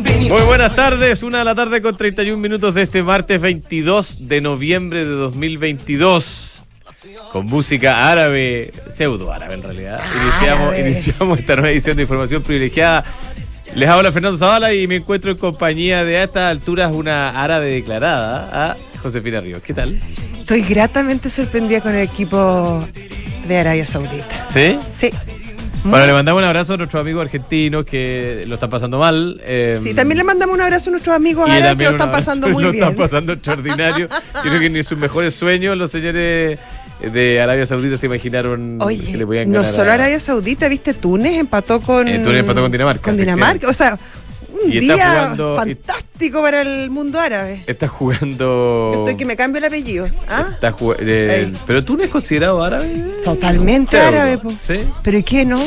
Muy buenas tardes, una de la tarde con 31 minutos de este martes 22 de noviembre de 2022. Con música árabe, pseudo árabe en realidad. Iniciamos, iniciamos esta nueva edición de Información Privilegiada. Les habla Fernando Zavala y me encuentro en compañía de a estas alturas una árabe declarada a Josefina Ríos. ¿Qué tal? Estoy gratamente sorprendida con el equipo de Arabia Saudita. ¿Sí? Sí. Bueno, le mandamos un abrazo a nuestros amigos argentinos que lo están pasando mal. eh, Sí, también le mandamos un abrazo a nuestros amigos árabes que lo están pasando muy lo bien. están pasando extraordinario. Yo creo que ni sus mejores sueños los señores de Arabia Saudita se imaginaron que Oye, le podían no ganar. solo a- Arabia Saudita, viste, Túnez empató con. Eh, Túnez empató con Dinamarca, Con Dinamarca, o sea, un Y está día jugando- fantástico para el mundo árabe. Está jugando. Estoy que me cambio el apellido. ¿Ah? Está eh. Pero tú no es considerado árabe. Totalmente árabe, po. ¿Sí? ¿Pero y qué no?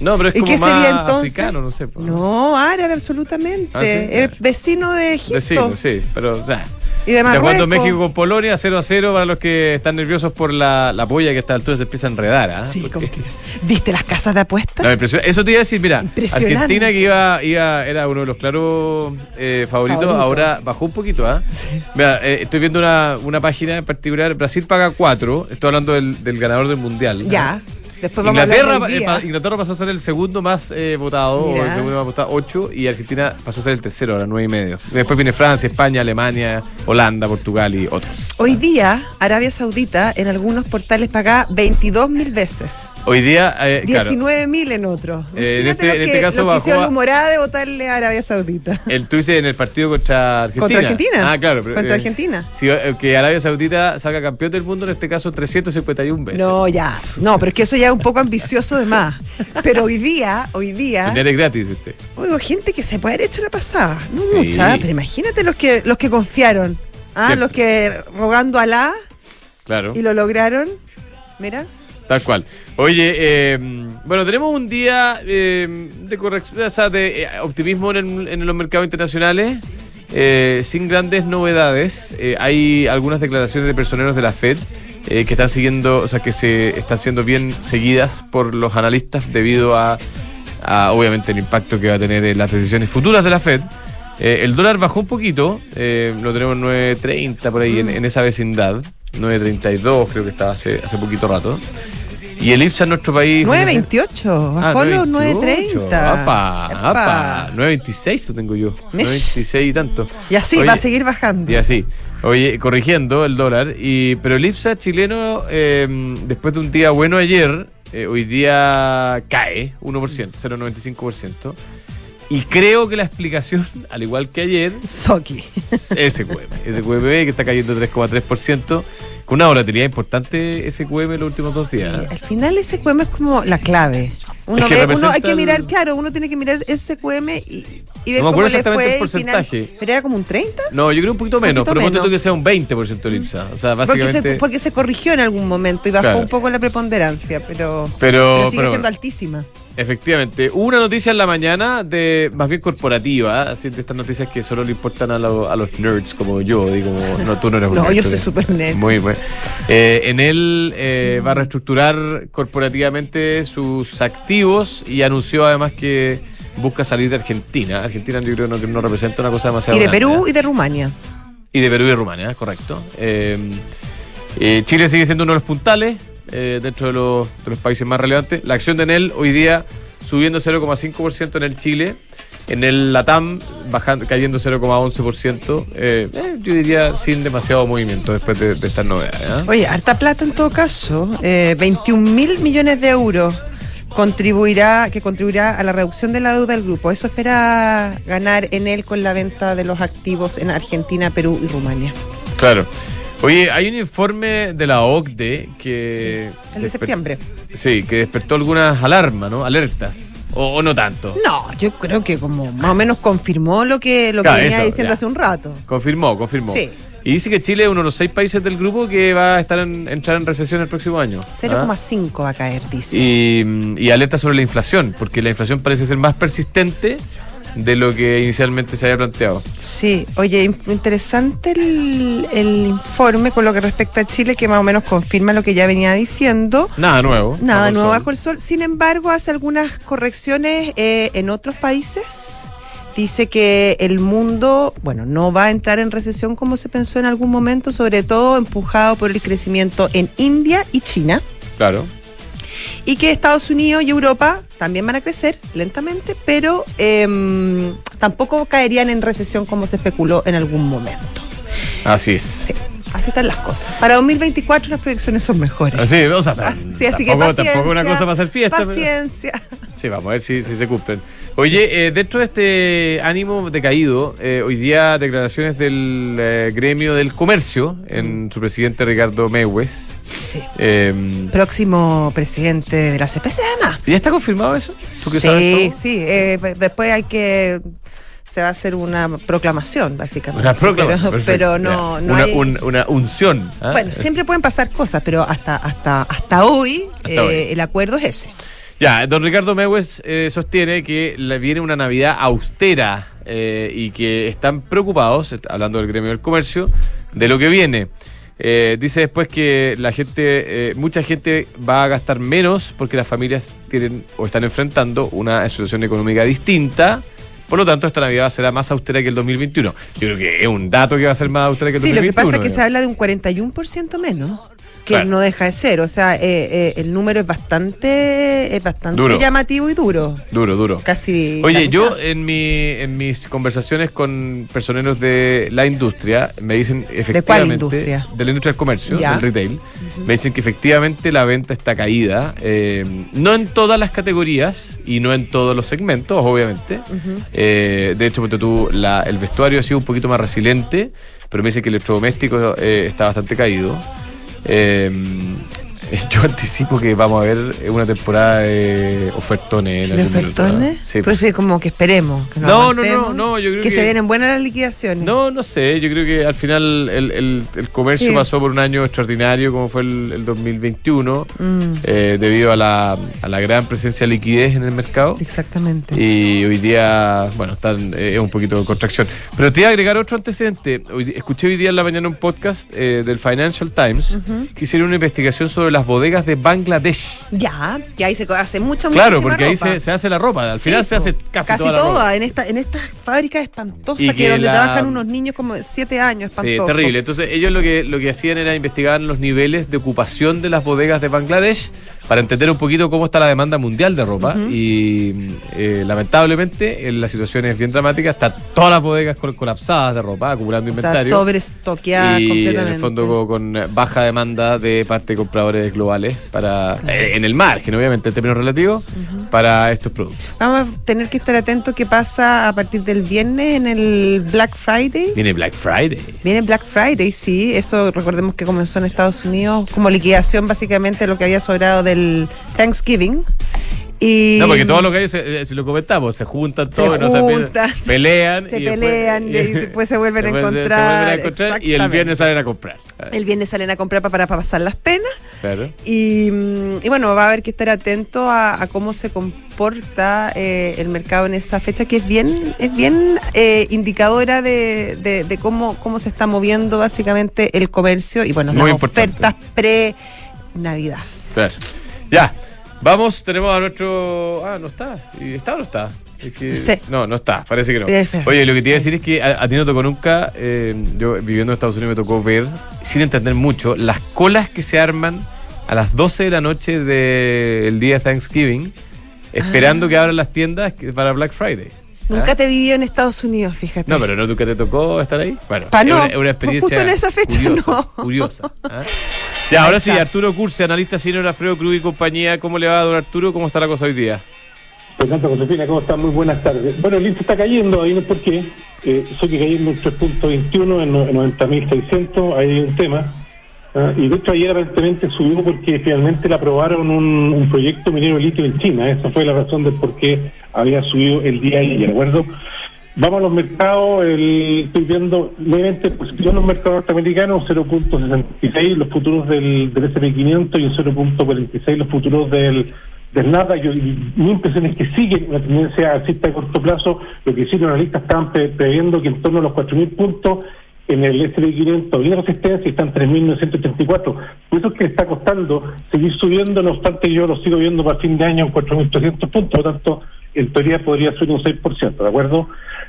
No, pero es ¿Y como qué más sería entonces? africano, no sé. po. No, árabe, absolutamente. Ah, ¿sí? El vecino de Egipto. Vecino, sí, pero o sea, Y de Está jugando. México con Polonia 0 a 0 para los que están nerviosos por la, la polla que a esta altura se empieza a enredar. ¿ah? Sí, Porque- como que- ¿Viste las casas de apuestas? No. Eso te iba a decir, mira. Argentina que iba, iba, era uno de los claros eh, favoritos, Favorito. ahora bajó un poquito, ¿ah? Mira, eh, estoy viendo una, una página en particular, Brasil paga 4, estoy hablando del, del ganador del mundial. ¿ah? Ya. Después vamos Inglaterra, a eh, Inglaterra pasó a ser el segundo más eh, votado, o el segundo más votado, 8, y Argentina pasó a ser el tercero, ahora 9 y medio. Después viene Francia, España, Alemania, Holanda, Portugal y otros. Hoy día, Arabia Saudita en algunos portales paga 22 mil veces. Hoy día, eh, claro, 19 mil en otros. Eh, en Imagínate este- en que, este caso que bajó hicieron la humorada de votarle a Arabia Saudita. el tú dices en el partido contra Argentina. ¿Contra Argentina? Ah, claro. pero, ¿Contra eh, Argentina? Sí, eh, que Arabia Saudita saca campeón del mundo, en este caso 351 veces. No, ya. No, pero es que eso ya es un poco ambicioso de más. Pero hoy día, hoy día, es gratis, este. oigo gente que se puede haber hecho la pasada. No Sí. mucha, pero imagínate los que, los que confiaron. Ah, Siempre. los que rogando a Alá Claro. y lo lograron. Mira. Tal cual. Oye, eh, bueno, tenemos un día eh, de corrección, o sea, de eh, optimismo en, en los mercados internacionales, eh, sin grandes novedades. Hay algunas declaraciones de personeros de la Fed que están siguiendo, o sea, que se están siendo bien seguidas por los analistas debido a, obviamente, el impacto que va a tener en las decisiones futuras de la Fed. El dólar bajó un poquito, lo tenemos en 9.30 por ahí en esa vecindad, 9.32 creo que estaba hace, hace poquito rato. Y el IPSA en nuestro país... 9.28, bajó Ah, los 9.28. 9.30. Apa, apa. 9.26 lo tengo yo. Mish. 9.26 y tanto. Y así Oye, va a seguir bajando. Y así. Oye, corrigiendo el dólar. Y, pero el IPSA chileno, eh, después de un día bueno ayer, eh, hoy día cae 1%, 0,95%. Y creo que la explicación, al igual que ayer, Soki. SQM. SQM que está cayendo 3,3%, con una volatilidad importante SQM en los últimos dos días. Al final SQM es como la clave. Uno, Es que ve- uno hay que mirar, el- claro, uno tiene que mirar SQM y, y ver No cómo le fue el final- porcentaje. pero era como un 30. No, yo creo un poquito menos, poquito pero menos. que sea un 20% el IPSA. O sea, Porque básicamente. se, porque se corrigió en algún momento y bajó Claro. un poco la preponderancia, pero, Pero, pero sigue pero siendo altísima. Efectivamente, hubo una noticia en la mañana de más bien corporativa, así de estas noticias que solo le importan a, lo- a los nerds como yo, digo, no, tú no eres un No, nerd, yo soy súper nerd. Muy bueno. Eh, en él eh, va a reestructurar corporativamente sus activos y anunció además que busca salir de Argentina. Argentina yo creo que no, no representa una cosa demasiado Y de Perú y de Rumania. Y de Perú y de Rumania, correcto. Eh, Chile sigue siendo uno de los puntales eh, dentro de los, de los países más relevantes. La acción de Enel hoy día subiendo 0,5% en el Chile. En el Latam bajando, cayendo 0,11%. Eh, eh, yo diría sin demasiado movimiento después de, de estas novedades. ¿ah? Oye, harta plata en todo caso. Eh, 21 mil millones de euros contribuirá, que contribuirá a la reducción de la deuda del grupo. Eso espera ganar en él con la venta de los activos en Argentina, Perú y Rumania. Claro. Oye, hay un informe de la OCDE que... El de septiembre. Sí, que despertó algunas alarmas, ¿no? Alertas. O, o no tanto. No, yo creo que como más o menos confirmó lo que, lo que venía eso, diciendo ya. hace un rato. Confirmó, confirmó. Sí. Y dice que Chile es uno de los seis países del grupo que va a estar en, entrar en recesión el próximo año. ¿ah? 0,5 va a caer, dice. Y, mm, y alerta sobre la inflación, porque la inflación parece ser más persistente de lo que inicialmente se había planteado. Sí, oye, in- interesante el, el informe con lo que respecta a Chile, que más o menos confirma lo que ya venía diciendo. Nada nuevo. Nada nuevo bajo el sol. Sin embargo, hace algunas correcciones eh, en otros países dice que el mundo, bueno, no va a entrar en recesión como se pensó en algún momento, sobre todo empujado por el crecimiento en India y China. Claro. Y que Estados Unidos y Europa también van a crecer lentamente, pero em, tampoco caerían en recesión como se especuló en algún momento. Así es. Sí, así están las cosas. Para 2024 las proyecciones son mejores. Así, o sea, son- Así, así que tampoco, tampoco una cosa para hacer fiesta. pero- Paciencia. Sí, vamos a ver si, si se cumplen. Oye, eh, dentro de este ánimo decaído, eh, hoy día declaraciones del eh, gremio del comercio en su presidente Ricardo Mewes. Sí. Eh, Próximo presidente de la CPC, además. ¿Ya está confirmado eso? ¿Tú que Sí, sabes sí. eh, después hay que. Se va a hacer una proclamación, básicamente. Una proclamación, Pero, no, una, hay- un- una unción. ¿ah? Bueno, siempre pueden pasar cosas, pero hasta, hasta, hasta hoy, Hasta eh, hoy. el acuerdo es ese. Ya, don Ricardo Mewes eh, sostiene que le viene una Navidad austera eh, y que están preocupados, hablando del gremio del comercio, de lo que viene. Eh, dice después que la gente, eh, mucha gente va a gastar menos porque las familias tienen o están enfrentando una situación económica distinta. Por lo tanto, esta Navidad será más austera que el 2021. Yo creo que es un dato que va a ser más austera que el Sí, lo que 2021. pasa es que se habla de un 41% menos, que Claro. no deja de ser. O sea, eh, eh, el número es bastante, es bastante Duro. llamativo y duro. Duro, duro. Casi. Oye, yo en, mi, en mis conversaciones con personeros de la industria me dicen efectivamente industria? de la industria del comercio, Ya. del retail, me dicen que efectivamente la venta está caída, eh, no en todas las categorías y no en todos los segmentos, obviamente. Eh, de hecho, ponte tú, la- el vestuario ha sido un poquito más resiliente, pero me dicen que el electrodoméstico eh, está bastante caído. Eh, yo anticipo que vamos a ver una temporada de ofertones. en ¿De ofertones? Sí, Tú dices como que esperemos. Que nos No, no, no, no, yo creo que, que- se vienen buenas las liquidaciones. No, no sé, yo creo que al final el, el- el comercio Sí. pasó por un año extraordinario como fue el, el 2021, Mm, eh, debido a la, a la gran presencia de liquidez en el mercado. exactamente. Y hoy día, bueno, están eh, es un poquito de contracción. Pero te iba a agregar otro antecedente. Hoy escuché hoy día en la mañana un podcast eh, del Financial Times que hicieron una investigación sobre las bodegas de Bangladesh. Ya, que ahí se hace mucho Claro, porque ahí se, se hace la ropa. Al Sí, final se hace casi, toda la toda, ropa. en esta en estas fábricas espantosas Y que, que donde la- trabajan unos niños como de 7 años Sí, espantoso. terrible. Entonces ellos lo que, lo que hacían era investigar los niveles de ocupación de las bodegas de Bangladesh para entender un poquito cómo está la demanda mundial de ropa. Y eh, lamentablemente la situación es bien dramática. Están todas las bodegas col- colapsadas de ropa, acumulando O sea, inventario. sobreestoqueadas y en completamente. el fondo con, con, baja demanda de parte de compradores globales para eh, en el margen, obviamente, en términos relativos, para estos productos. Vamos a tener que estar atentos qué pasa a partir del viernes en el Black Friday. Viene Black Friday. Viene Black Friday, sí. Eso recordemos que comenzó en Estados Unidos como liquidación básicamente de lo que había sobrado del Thanksgiving. Y No, porque todo lo que hay, se, eh, se lo comentamos, se juntan Se todos, no juntan, pelean. se y después- pelean, y después se vuelven a después se- se encontrar, vuelven a encontrar y el viernes salen a comprar. el viernes salen a comprar pa- para, pasar las penas. Claro. Y, mm, y bueno, va a haber que estar atento a, a cómo se comporta eh, el mercado en esa fecha, que es bien, es bien eh, indicadora de, de- de cómo, cómo se está moviendo básicamente el comercio y bueno, Muy las importante. ofertas pre-Navidad. Claro. Ya, vamos, tenemos a nuestro. Ah, no está. ¿Y ¿Está o no está? Es que- Sí. No, no está, parece que no. Oye, lo que te iba a decir es que a, a ti no tocó nunca, eh, yo viviendo en Estados Unidos me tocó ver, sin entender mucho, las colas que se arman a las 12 de la noche del día de Thanksgiving, esperando que abran las tiendas para Black Friday. Nunca ¿Ah? te vivió en Estados Unidos, fíjate. No, pero no nunca te tocó estar ahí. Bueno, es, no. una, es una experiencia. Justo en esa fecha, curiosa, no. Curiosa. ¿ah? Ya, ahora sí. Arturo Curse, analista senior Alfredo Cruz y compañía. ¿Cómo le va, don Arturo? ¿Cómo está la cosa hoy día? Fernando Josefina, ¿cómo están? Muy buenas tardes. Bueno, el índice está cayendo, ahí no es por qué. Eh, sigue cayendo en 3.21, en no- en 90.600, ahí hay un tema. Ah, y de hecho ayer aparentemente subió porque finalmente le aprobaron un, un proyecto minero de litio en China. Esa fue la razón de por qué había subido el día ayer, ¿de acuerdo? Vamos a los mercados, el, estoy viendo levemente posición los mercados norteamericanos, 0.66 los futuros del, del S&P 500 y un 0.46 los futuros del, del Nasdaq. Yo- mi impresión es que sigue una tendencia alcista a corto plazo, lo que sí los analistas estaban pre- previendo que en torno a los 4.000 puntos en el S&P 500 había resistencia y están 3.934. Por eso es que está costando seguir subiendo, no obstante yo lo sigo viendo para fin de año en 4.300 puntos, por lo tanto en teoría podría subir un 6%, ¿de acuerdo?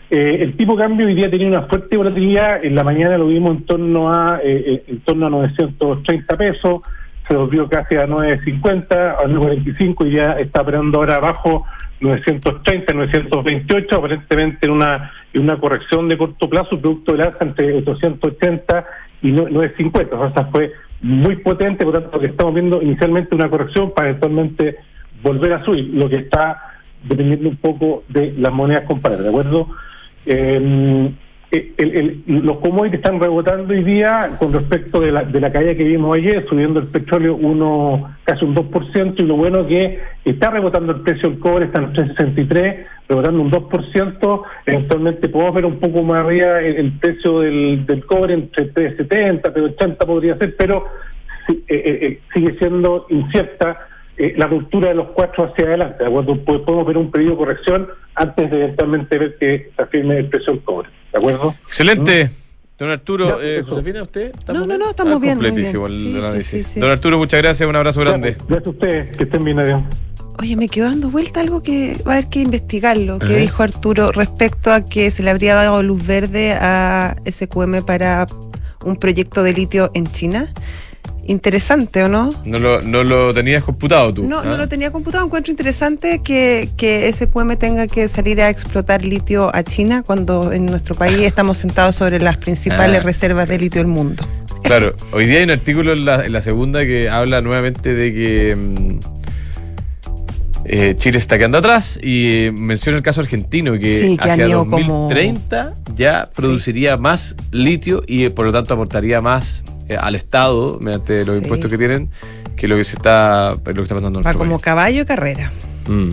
Eh, el tipo de cambio hoy día tenía una fuerte volatilidad, en la mañana lo vimos en torno a eh, eh, en torno a 930 pesos, se volvió casi a 950, a 945 y ya está operando ahora abajo 930, 928, aparentemente en una en una corrección de corto plazo, producto del alza entre 880 y 950. O sea, fue muy potente, por tanto, que estamos viendo inicialmente una corrección para eventualmente volver a subir, lo que está dependiendo un poco de las monedas comparadas, ¿de acuerdo? Eh, el, los commodities están rebotando hoy día con respecto de la, de la caída que vimos ayer, subiendo el petróleo uno casi un 2%, y lo bueno que está rebotando el precio del cobre, está en 363, rebotando un 2%, eventualmente podemos ver un poco más arriba el, precio del, del, cobre entre 370, 380 podría ser, pero eh, eh, eh, sigue siendo incierta eh, la ruptura de los cuatro hacia adelante, ¿de Podemos ver un periodo de corrección antes de eventualmente ver que se afirme el precio del cobre, ¿de acuerdo? Excelente. Don Arturo, eh, Josefina, ¿usted? No, no, no, estamos ah, bien. Completísimo Don Arturo, muchas gracias, un abrazo grande. Gracias, a ustedes, que estén bien, adiós. Oye, me quedó dando vuelta algo que va a haber que investigarlo, que dijo Arturo respecto a que se le habría dado luz verde a SQM para un proyecto de litio en China. Interesante, ¿o no? No lo, no lo tenías computado tú. No, no ¿ah? lo tenía computado. Encuentro interesante que, que SQM tenga que salir a explotar litio a China cuando en nuestro país estamos sentados sobre las principales ah. reservas de litio del mundo. Claro, hoy día hay un artículo en la, segunda que habla nuevamente de que mm, eh, Chile está quedando atrás y menciona el caso argentino que, hacia 2030 ya produciría más litio y por lo tanto aportaría más eh, al Estado, mediante los impuestos que tienen, que lo que se está, lo que está pasando en Va como caballo carrera. Mm,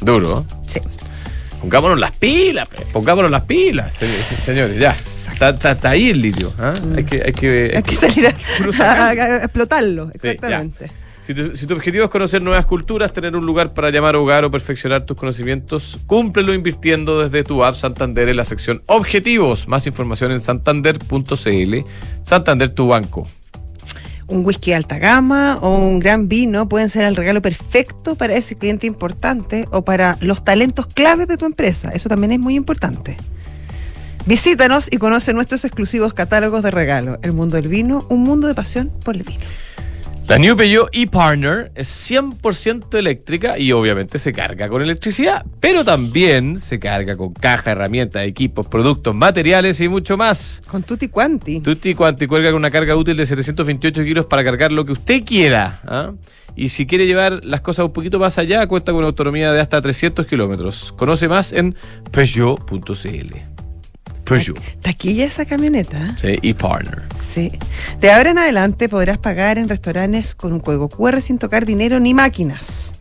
duro. Sí. Pongámonos las pilas, pongámonos las pilas, señores, ya. Está, ahí el litio. ¿ah? Mm. Hay, que, hay, que, hay, que, salir a, explotarlo, exactamente. Si, tu, objetivo es conocer nuevas culturas, tener un lugar para llamar hogar o perfeccionar tus conocimientos, cúmplelo invirtiendo desde tu app Santander en la sección Objetivos. Más información en santander.cl. Santander, tu banco un whisky de alta gama o un gran vino pueden ser el regalo perfecto para ese cliente importante o para los talentos claves de tu empresa. Eso también es muy importante. Visítanos y conoce nuestros exclusivos catálogos de regalo. El mundo del vino, un mundo de pasión por el vino. La New Peugeot e-Partner es 100% eléctrica y obviamente se carga con electricidad, pero también se carga con caja, herramientas, equipos, productos, materiales y mucho más. Con Tutti Quanti. Tutti Quanti cuelga con una carga útil de 728 kilos para cargar lo que usted quiera. ¿ah? Y si quiere llevar las cosas un poquito más allá, cuenta con autonomía de hasta 300 kilómetros. Conoce más en Peugeot.cl. Taquilla esa camioneta. Sí, y partner. Sí. De ahora en adelante podrás pagar en restaurantes con un código QR sin tocar dinero ni máquinas.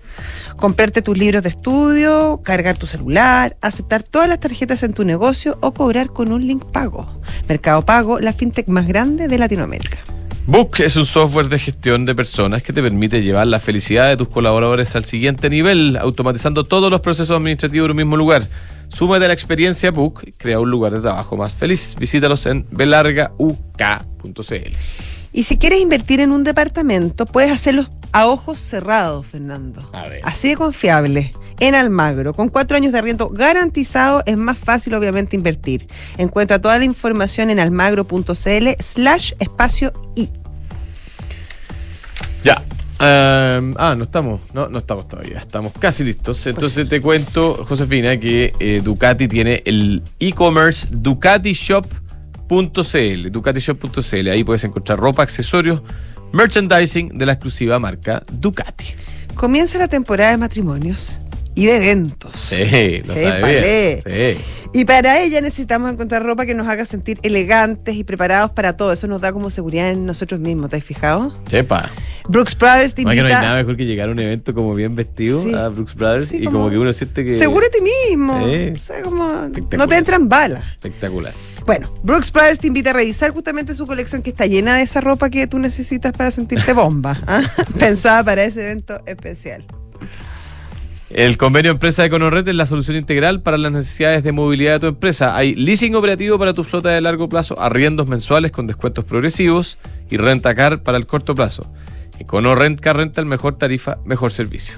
Comprarte tus libros de estudio, cargar tu celular, aceptar todas las tarjetas en tu negocio o cobrar con un link pago. Mercado Pago, la fintech más grande de Latinoamérica. Book es un software de gestión de personas que te permite llevar la felicidad de tus colaboradores al siguiente nivel, automatizando todos los procesos administrativos en un mismo lugar. Súmate a la experiencia Book y crea un lugar de trabajo más feliz. Visítalos en belargauk.cl. Y si quieres invertir en un departamento, puedes hacerlo a ojos cerrados, Fernando. Así de confiable. En Almagro, con cuatro años de arriendo garantizado, es más fácil obviamente invertir. Encuentra toda la información en almagro.cl slash espacio y. Em, ah, no estamos, no, no estamos todavía, estamos casi listos. Entonces te cuento, Josefina, que eh, Ducati tiene el e-commerce ducatishop.cl, ducatishop.cl. Ahí puedes encontrar ropa, accesorios, merchandising de la exclusiva marca Ducati. Comienza la temporada de matrimonios y de eventos. Sí, lo sabe bien. Sí. Y para ella necesitamos encontrar ropa que nos haga sentir elegantes y preparados para todo. Eso nos da como seguridad en nosotros mismos, ¿te has fijado? Chepa. Brooks Brothers te invita... No, hay nada mejor que llegar a un evento como bien vestido a Brooks Brothers y como, que uno siente que... Seguro de ti mismo. O sea, como... No te entran balas. Espectacular. Bueno, Brooks Brothers te invita a revisar justamente su colección que está llena de esa ropa que tú necesitas para sentirte bomba. ¿ah? Pensada para ese evento especial. El convenio empresa de Conorred es la solución integral para las necesidades de movilidad de tu empresa. Hay leasing operativo para tu flota de largo plazo, arriendos mensuales con descuentos progresivos y renta car para el corto plazo. Econo Rent Car Renta, el mejor tarifa, mejor servicio.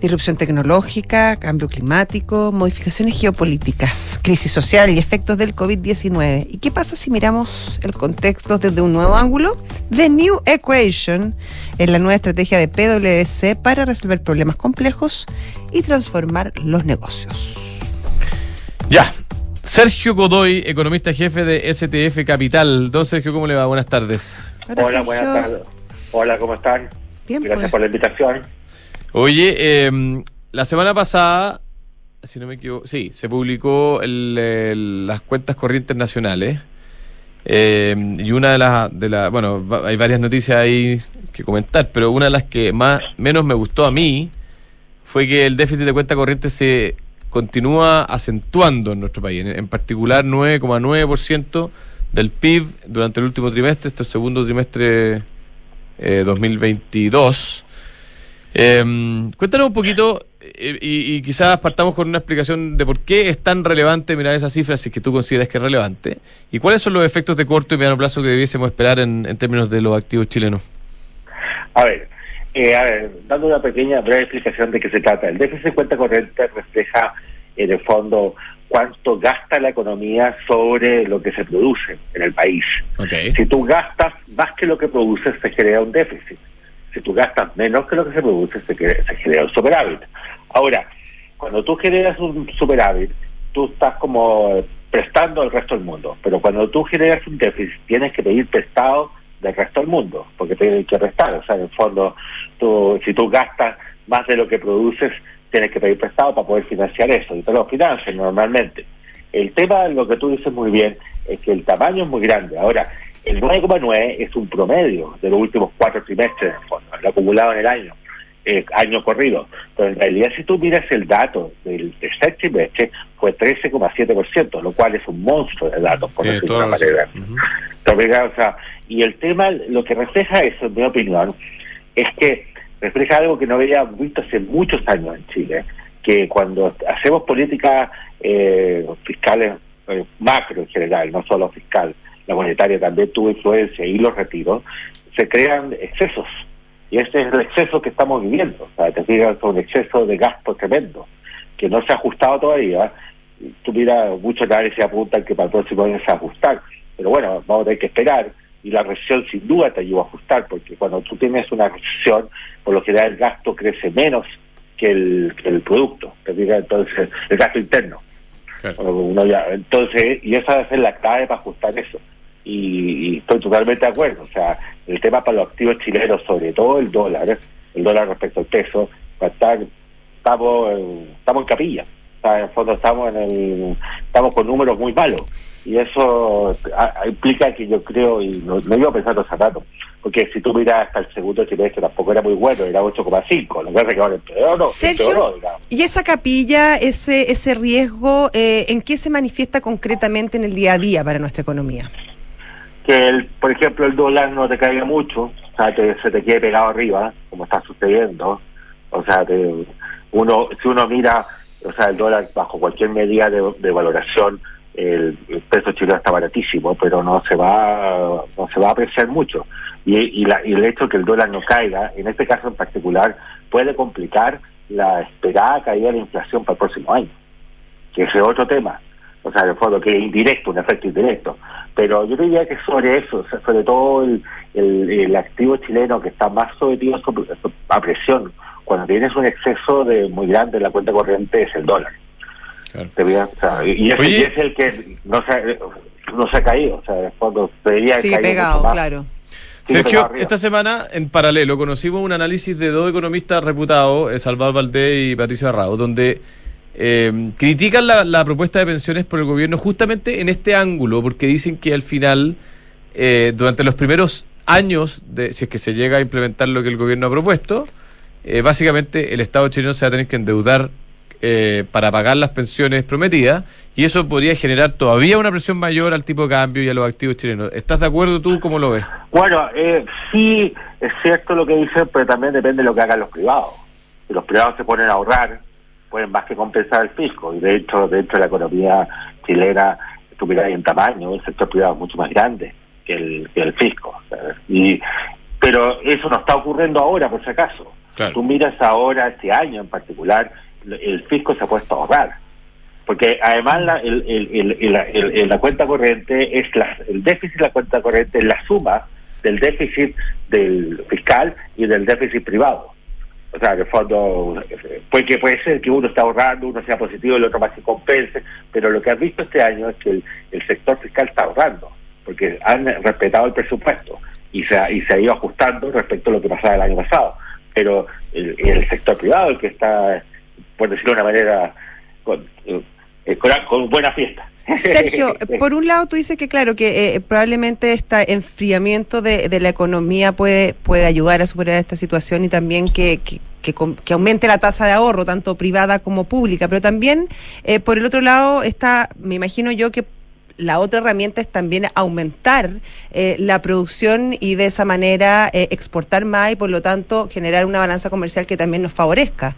Disrupción tecnológica, cambio climático, modificaciones geopolíticas, crisis social y efectos del COVID-19. ¿Y qué pasa si miramos el contexto desde un nuevo ángulo? The New Equation es la nueva estrategia de PwC para resolver problemas complejos y transformar los negocios. Ya. Sergio Godoy, economista jefe de STF Capital. Don Sergio, ¿cómo le va? Buenas tardes. Hola, buenas tardes. Hola, ¿cómo están? Bien, Gracias pues. por la invitación. Oye, eh, la semana pasada, si no me equivoco, sí, se publicó el- las cuentas corrientes nacionales. Eh, y una de las, de la, bueno, hay varias noticias ahí que comentar, pero una de las que más menos me gustó a mí fue que el déficit de cuenta corriente se continúa acentuando en nuestro país, en, en particular 9,9% del PIB durante el último trimestre, este segundo trimestre eh, 2022. Eh, cuéntanos un poquito eh, y, y quizás partamos con una explicación de por qué es tan relevante mirar esas cifras, si es que tú consideras que es relevante, y cuáles son los efectos de corto y mediano plazo que debiésemos esperar en, en términos de los activos chilenos. A ver, eh, a ver, dando una pequeña breve explicación de qué se trata. El déficit de cuenta corriente refleja, en el fondo, cuánto gasta la economía sobre lo que se produce en el país. Okay. Si tú gastas más que lo que produces, se genera un déficit. Si tú gastas menos que lo que se produce, se, genera un superávit. Ahora, cuando tú generas un superávit, tú estás como prestando al resto del mundo. Pero cuando tú generas un déficit, tienes que pedir prestado del resto del mundo, porque tienes que prestar. O sea, en el fondo, si tú gastas más de lo que produces, tienes que pedir prestado para poder financiar eso. Y te lo financian normalmente. El tema, lo que tú dices muy bien, es que el tamaño es muy grande. Ahora, el 9,9 es un promedio de los últimos cuatro trimestres, lo acumulado en el año, eh, año corrido. Pero en realidad, si tú miras el dato del tercer trimestre, fue 13,7%, lo cual es un monstruo de datos, por decirlo de una manera. Entonces, o sea, y el tema, lo que refleja eso, en mi opinión, es que refleja algo que no habíamos visto hace muchos años en Chile, que cuando hacemos políticas eh, fiscales eh, macro en general, no solo fiscal, la monetaria también tuvo influencia y los retiros, se crean excesos. Y ese es el exceso que estamos viviendo. O sea, te fijas, es un exceso de gasto tremendo, que no se ha ajustado todavía. Tú mira, muchos análisis apuntan que para el próximo año se va a ajustar. Pero bueno, vamos a tener que esperar. Y la recesión sin duda te ayuda a ajustar, porque cuando tú tienes una recesión, por lo general el gasto crece menos que el, que el producto. Te fijas, entonces, el gasto interno. Claro. Uno ya- entonces, y esa ser la clave para ajustar eso. Y, y estoy totalmente de acuerdo. O sea, el tema para los activos chilenos, sobre todo el dólar, el dólar respecto al peso, estamos, en- estamos en capilla. O sea, en el fondo estamos en el, estamos con números muy malos. Y eso a- a- implica que yo creo, y lo, lo iba pensando hace rato, porque si tú miras hasta el segundo trimestre tampoco era muy bueno, era 8,5, lo que pasa que ahora empeoró, Sergio, empeoró, digamos. ¿y esa capilla, ese, ese riesgo, eh, en qué se manifiesta concretamente en el día a día para nuestra economía? Que, el, por ejemplo, el dólar no te caiga mucho, o sea, que se te quede pegado arriba, como está sucediendo. O sea, te- uno si uno mira, o sea, el dólar bajo cualquier medida de, valoración, el, peso chileno está baratísimo, pero no se va no se va a apreciar mucho. Y, y, la- y el hecho de que el dólar no caiga, en este caso en particular, puede complicar la esperada caída de la inflación para el próximo año, que es otro tema. O sea, en el fondo, que es indirecto, un efecto indirecto. Pero yo diría que sobre eso, o sea, sobre todo el, el, el activo chileno que está más sometido a presión, cuando tienes un exceso de muy grande en la cuenta corriente, es el dólar. Claro. Y y es el que no se, ha- no se ha caído. O sea, en el fondo, debería caído pegado, claro. Sergio, esta semana, en paralelo, conocimos un análisis de dos economistas reputados, eh, Salvador Valdés y Patricio Arrao, donde eh, critican la, propuesta de pensiones por el gobierno justamente en este ángulo, porque dicen que al final, eh, durante los primeros años, de, si es que se llega a implementar lo que el gobierno ha propuesto, eh, básicamente el Estado chileno se va a tener que endeudar eh, para pagar las pensiones prometidas y eso podría generar todavía una presión mayor al tipo de cambio y a los activos chilenos. ¿Estás de acuerdo tú? ¿Cómo lo ves? Bueno, eh, sí es cierto lo que dicen, pero también depende de lo que hagan los privados. Si los privados se ponen a ahorrar, pueden más que compensar el fisco. Y de hecho, de hecho la economía chilena, tú miras en tamaño, el sector privado es mucho más grande que el, que el fisco. ¿sabes? Y, pero eso no está ocurriendo ahora, por si acaso. Claro. Tú miras ahora, este año en particular, el fisco se ha puesto a ahorrar. Porque además la, el, el, el, el- el- la cuenta corriente es la, el déficit de la cuenta corriente es la suma del déficit del fiscal y del déficit privado. O sea, de fondo, eh, puede, ser que uno está ahorrando, uno sea positivo y el otro más se compense, pero lo que has visto este año es que el, el sector fiscal está ahorrando, porque han respetado el presupuesto y se, y se ha ido ajustando respecto a lo que pasaba el año pasado. Pero el, el sector privado, el que está, por decirlo de una manera, con, eh, buena fiesta. Sergio, por un lado tú dices que claro, que eh, probablemente este enfriamiento de, de la economía puede, puede ayudar a superar esta situación y también que, que, que aumente la tasa de ahorro, tanto privada como pública, pero también eh, por el otro lado está, me imagino yo que la otra herramienta es también aumentar eh, la producción y de esa manera eh, exportar más y por lo tanto generar una balanza comercial que también nos favorezca.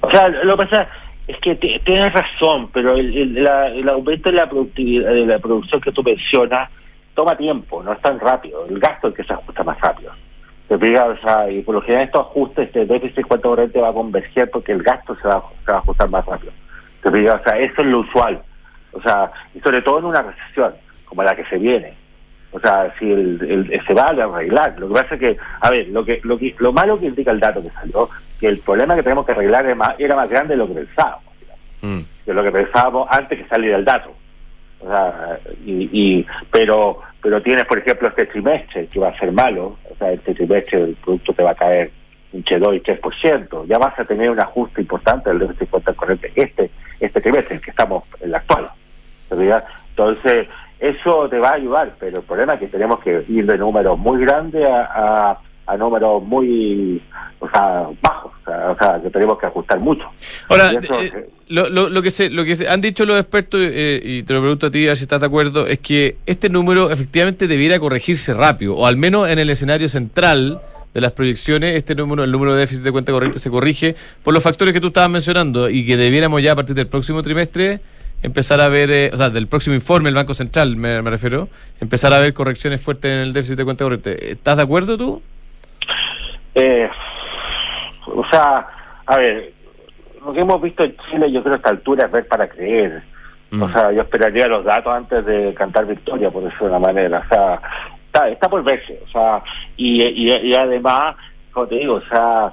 O sea, lo que pasa es que tienes razón, pero el, el- la- el aumento de la productividad, de la producción que tú mencionas, toma tiempo, no es tan rápido. El gasto es el que se ajusta más rápido. Te o sea, y por lo general estos ajustes, este déficit cuenta corriente va a converger porque el gasto se va, se va a ajustar más rápido. Te o sea, eso es lo usual. O sea, y sobre todo en una recesión como la que se viene. O sea, si el, el- se va a arreglar. Lo que pasa es que, a ver, lo que, lo que lo malo que indica el dato que salió, que el problema que tenemos que arreglar es más- era más grande de lo que pensábamos, digamos, Mm. de lo que pensábamos antes que saliera el dato. O sea, y, y pero pero tienes, por ejemplo, este trimestre que va a ser malo. O sea, este trimestre el producto te va a caer entre 2 y 3%. Ya vas a tener un ajuste importante del déficit cuenta corriente este este trimestre, el que estamos en la actual. ¿te fijas? Entonces, eso te va a ayudar, pero el problema es que tenemos que ir de números muy grandes a, a, a números muy o sea, bajos, o sea, que tenemos que ajustar mucho. Ahora, eso, eh, eh, lo, lo, lo que se, lo que se han dicho los expertos, eh, y te lo pregunto a ti si estás de acuerdo, es que este número efectivamente debiera corregirse rápido, o al menos en el escenario central de las proyecciones, este número, el número de déficit de cuenta corriente se corrige por los factores que tú estabas mencionando y que debiéramos ya a partir del próximo trimestre empezar a ver, eh, o sea, del próximo informe del Banco Central, me, me refiero, empezar a ver correcciones fuertes en el déficit de cuenta corriente. ¿Estás de acuerdo tú? Eh, o sea, a ver, lo que hemos visto en Chile, yo creo a esta altura es ver para creer. Mm. O sea, yo esperaría los datos antes de cantar victoria, por decirlo de una manera. O sea, está, está por verse. O sea, y, y, y además, como te digo, o sea,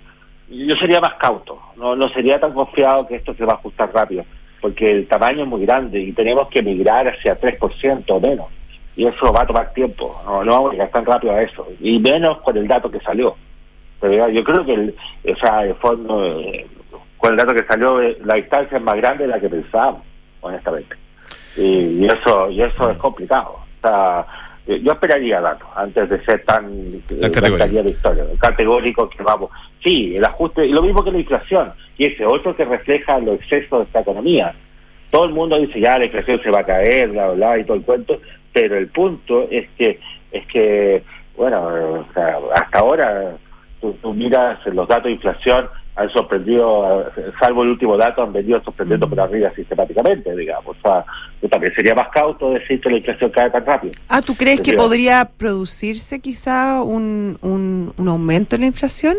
yo sería más cauto. No, no sería tan confiado que esto se va a ajustar rápido, porque el tamaño es muy grande y tenemos que migrar hacia 3% o menos. Y eso va a tomar tiempo. No, no vamos a llegar tan rápido a eso. Y menos con el dato que salió. Pero yo creo que el, o sea, el fondo, eh, con el dato que salió, eh, la distancia es más grande de la que pensábamos, honestamente. Y, y eso y eso es complicado. O sea, yo esperaría datos antes de ser tan Tan eh, categórico. cantaría victoria, categórico que vamos. Sí, el ajuste, y lo mismo que la inflación, y ese otro que refleja los excesos de esta economía. Todo el mundo dice ya la inflación se va a caer, bla, bla, bla, y todo el cuento, pero el punto es que, es que bueno, o sea, hasta ahora tú, tú miras los datos de inflación han sorprendido, eh, salvo el último dato, han venido sorprendiendo por arriba sistemáticamente, digamos. O sea, yo también sería más cauto decir que la inflación cae tan rápido. Ah, ¿tú crees que podría producirse quizá un, un, un aumento en la inflación?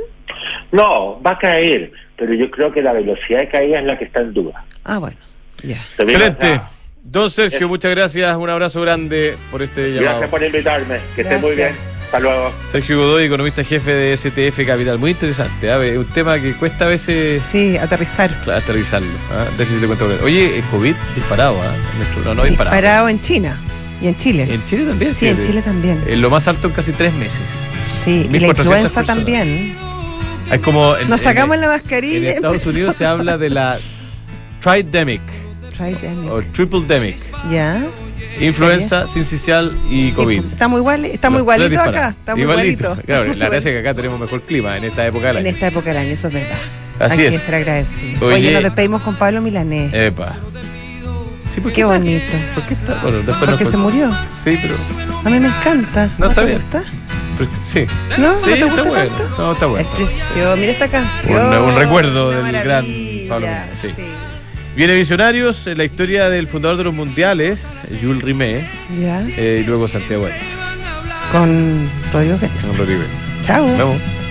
No, va a caer, pero yo creo que la velocidad de caída es la que está en duda. Ah, bueno, ya. Excelente. Don Sergio, muchas gracias. Un abrazo grande por este llamado. Gracias por invitarme, que esté muy bien. Hasta luego. Sergio Godoy, economista jefe de STF Capital. Muy interesante. ¿ah? Un tema que cuesta a veces Sí, aterrizar. claro, aterrizarlo. Déficit de cuenta corriente. Oye, el COVID disparado. ¿ah? Nuestro- No, no disparado. Disparado en China y en Chile. En Chile también. sí, en. Chile también. Eh, lo más alto en casi tres meses. Sí, y la 1.400 influenza personas. también. Es como. en- Nos en- sacamos la En mascarilla. y Estados empezó- Unidos se habla de la tridemic Tridemic. o tripledemic. Ya. Influenza, sincicial y Sí, COVID. estamos igual, estamos igualitos acá. Estamos Igualito. igualitos. Claro, la gracia es que acá tenemos mejor clima en esta época del En año. esta época del año, eso es verdad. Así Hay es. que ser agradecidos. Oye. Oye, nos despedimos con Pablo Milanés. Epa. Sí, ¿por Qué bonito. ¿Por qué está? Bueno, después Porque nos- se murió. Sí, pero. A mí me encanta. No, está te bien. gusta? sí. ¿No? ¿No Sí, te está gusta bueno. tanto? No, está bueno. Es precioso. Mira esta canción. Un- un recuerdo Una del gran. Pablo Milanés, sí. Viene Visionarios, eh, la historia del fundador de los mundiales, Jules Rimet, Ya. eh, y luego Santiago Con Rodrigo con Rodrigo. Chao. Nos vemos.